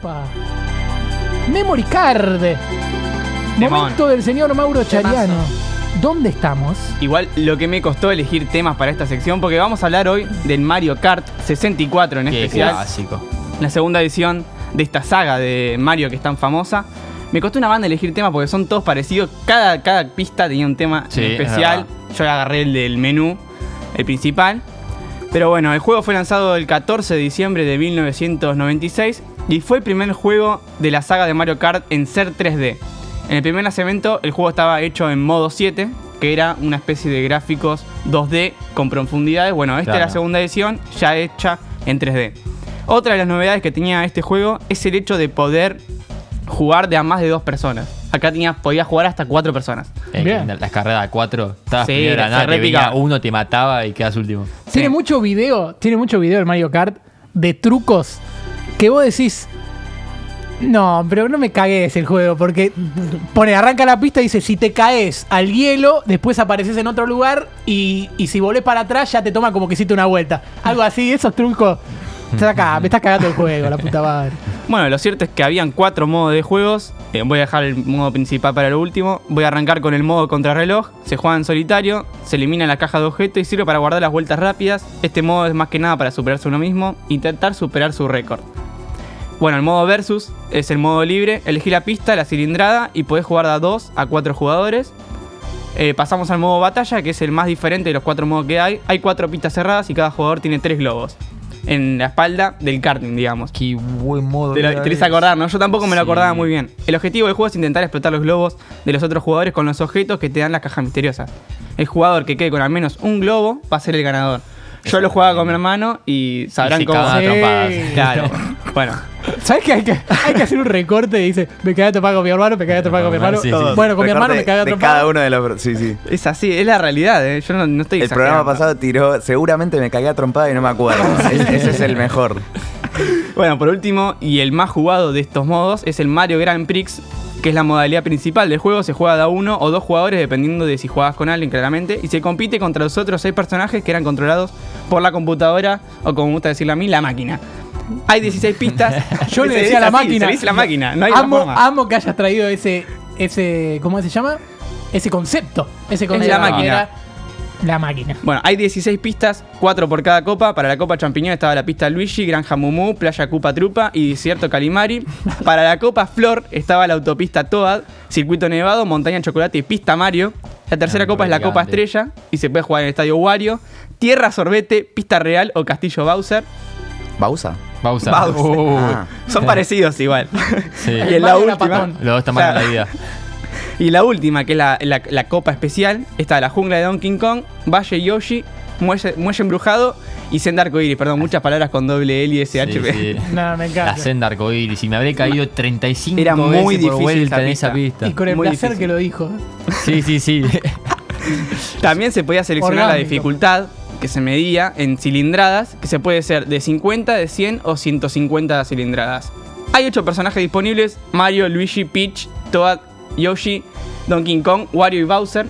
Opa. Memory Card. Momento del señor Mauro Chariano. ¿Dónde estamos? Igual lo que me costó elegir temas para esta sección, porque vamos a hablar hoy del Mario Kart 64 en Qué especial. clásico. la segunda edición de esta saga de Mario que es tan famosa. Me costó una banda elegir temas porque son todos parecidos. Cada, cada pista tenía un tema Sí, en es especial. Yo agarré el del menú, el principal. Pero bueno, el juego fue lanzado el 14 de diciembre de 1996 y fue el primer juego de la saga de Mario Kart en ser 3D. En el primer lanzamiento el juego estaba hecho en modo 7, que era una especie de gráficos 2D con profundidades. Bueno, esta es la segunda edición ya hecha en 3D. Otra de las novedades que tenía este juego es el hecho de poder jugar de a más de dos personas. Acá tenía, podía jugar hasta cuatro personas. Eh, Bien. las carreras de cuatro, estabas Sí, primero nada, te venía uno te mataba y quedas último. Tiene Sí. mucho video, tiene mucho video el Mario Kart de trucos que vos decís. No, pero no me cagues el juego, porque pone, arranca la pista y dice, si te caes al hielo, después apareces en otro lugar y, y si volvés para atrás ya te toma como que hiciste una vuelta. Algo así, esos trucos. Saca, me estás cagando el juego, la puta madre. Bueno, lo cierto es que habían cuatro modos de juegos. Eh, voy a dejar el modo principal para lo último. Voy a arrancar con el modo contrarreloj. Se juega en solitario, se elimina la caja de objetos y sirve para guardar las vueltas rápidas. Este modo es más que nada para superarse uno mismo, intentar superar su récord. Bueno, el modo versus es el modo libre. Elegí la pista, la cilindrada y podés jugar de a 2 a 4 jugadores. Eh, pasamos al modo batalla, que es el más diferente de los cuatro modos que hay. Hay cuatro pistas cerradas y cada jugador tiene tres globos. En la espalda del karting, digamos. Qué buen modo. Te lo, te lo hice acordar, ¿no? Yo tampoco me lo Sí. acordaba muy bien. El objetivo del juego es intentar explotar los globos de los otros jugadores con los objetos que te dan las cajas misteriosas. El jugador que quede con al menos un globo va a ser el ganador. Yo lo jugaba con mi hermano y sabrán se cómo. Claro. bueno, ¿Sabes que hay, que hay que hacer un recorte? Dice, me cagué a topar con mi hermano, me cagué a topar con mi hermano. Sí, sí, sí. Bueno, con mi hermano me cagué a de cada uno de los. Sí, sí. es así, es la realidad, ¿eh? Yo no, no estoy El programa pasado tiró. Seguramente me cagué a trompada y no me acuerdo. Es- ese es el mejor. Bueno, por último, y el más jugado de estos modos es el Mario Grand Prix, que es la modalidad principal del juego. Se juega de a uno o dos jugadores, dependiendo de si juegas con alguien, claramente. Y se compite contra los otros seis personajes que eran controlados por la computadora, o como me gusta decirlo a mí, la máquina. Hay 16 pistas. Yo le decía a la máquina. Se le dice la máquina, no hay otra amo, forma. amo que hayas traído ese, ese, ¿cómo se llama? Ese concepto. Ese Es concepto. la máquina. La máquina. Bueno, hay 16 pistas, 4 por cada copa. Para la Copa Champiñón estaba la pista Luigi, Granja Mumu, Playa Cupa Trupa y Desierto Calimari. Para la Copa Flor estaba la autopista Toad, Circuito Nevado, Montaña Chocolate y Pista Mario. La tercera copa es la Copa. Estrella y se puede jugar en el Estadio Wario. Tierra Sorbete, Pista Real o Castillo Bowser. ¿Bausa? Bausa. Bowser. Uh, Ah. Son parecidos igual. sí. y en la última. patón. Los dos están mal en Claro. la vida. Y la última, que es la, la- la copa especial, está la jungla de Donkey Kong, Valle Yoshi, Muelle, Muelle Embrujado y Senda Arcoiris. Perdón, muchas palabras con doble L y SH. Sí, sí. No, me encanta. La senda arcoíris. Y me habré caído 35 Era muy veces difícil por vuelta esa en esa pista. Y con el Muy placer difícil. que lo dijo. Sí, sí, sí. También se podía seleccionar la dificultad que se medía en cilindradas, que se puede ser de 50, de 100 o 150 cilindradas. Hay 8 personajes disponibles, Mario, Luigi, Peach, Toad, Yoshi, Donkey Kong, Wario y Bowser.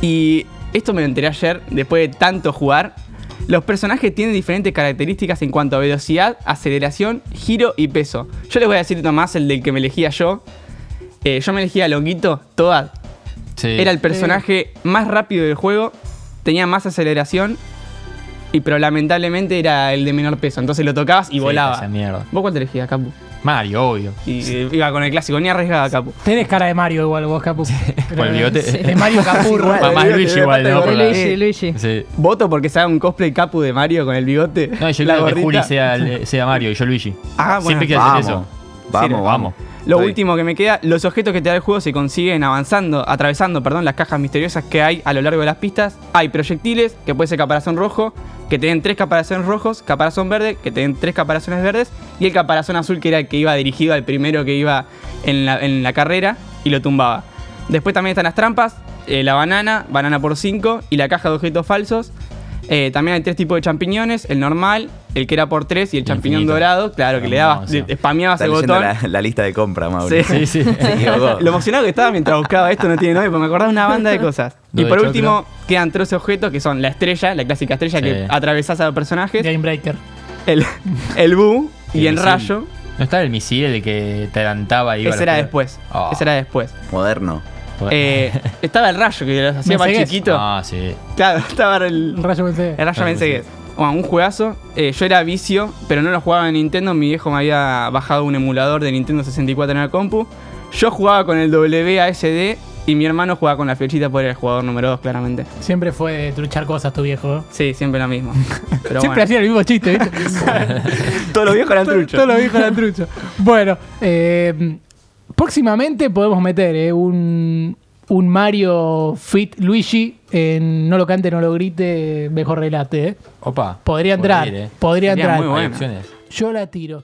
Y esto me lo enteré ayer, después de tanto jugar. Los personajes tienen diferentes características en cuanto a velocidad, aceleración, giro y peso. Yo les voy a decir nomás el del que me elegía yo. Eh, yo me elegía a Longuito, Toad. Sí. Era el personaje más rápido del juego, tenía más aceleración, y pero lamentablemente era el de menor peso. Entonces lo tocabas y Sí, volaba. esa mierda. ¿Vos cuánto elegías, Capu? Mario, obvio. Y eh, iba con el clásico, ni arriesgaba, Capu. Tenés cara de Mario igual vos, Capu. Por el bigote. Sí, De Mario Capurro. Igual. Más Luigi, Luigi igual, ¿no? Por Luigi, Luigi. Sí. Voto porque se haga un cosplay Capu de Mario con el bigote. No, yo la quiero que. Juli sea, sea Mario y yo Luigi. Ah, bueno. Siempre quiero hacer Vamos. eso. Vamos, Sí, vamos. vamos. Lo último que me queda, los objetos que te da el juego se consiguen avanzando, atravesando, perdón, las cajas misteriosas que hay a lo largo de las pistas. Hay proyectiles, que puede ser caparazón rojo, que te den tres caparazones rojos, caparazón verde, que te den tres caparazones verdes, y el caparazón azul que era el que iba dirigido al primero que iba en la, en la carrera y lo tumbaba. Después también están las trampas, eh, la banana, banana por 5 y la caja de objetos falsos. Eh, también hay tres tipos de champiñones, el normal, el que era por 3 y el champiñón Infinito. dorado, claro, que le dabas, spameabas Está el leyendo botón. la, la lista de compra, Mauro. Sí. Sí, sí. Lo emocionado que estaba mientras buscaba esto no tiene nombre, porque me acordaba de una banda de cosas. y de por choclo. último, quedan tres objetos que son la estrella, la clásica estrella Sí. que atravesás a los personajes, Game Breaker. el, el bu y Y el rayo, ¿No estaba el misil el que te adelantaba y iba a Ese la era pelota? después. Ah. Ese era después. Moderno. Eh, estaba el rayo que los hacía más Mensegués. chiquito. Ah, sí. Claro, estaba el, El rayo pensé. el rayo Mensegués. Bueno, un juegazo. Eh, yo era vicio, pero no lo jugaba en Nintendo. Mi viejo me había bajado un emulador de Nintendo 64 en la compu. Yo jugaba con el WASD y mi hermano jugaba con la flechita por el jugador número 2, claramente. Siempre fue de truchar cosas tu viejo. ¿eh? Sí, siempre lo mismo. Pero Siempre bueno. hacía el mismo chiste, ¿viste? Todos los viejos eran truchos. Todos los viejos eran truchos. Bueno, eh, próximamente podemos meter eh, un, un Mario Fit Luigi en No lo cante, no lo grite, mejor relate. ¿eh? Opa. Podría entrar, ir, eh. podría Sería entrar. muy opciones. Yo la tiro.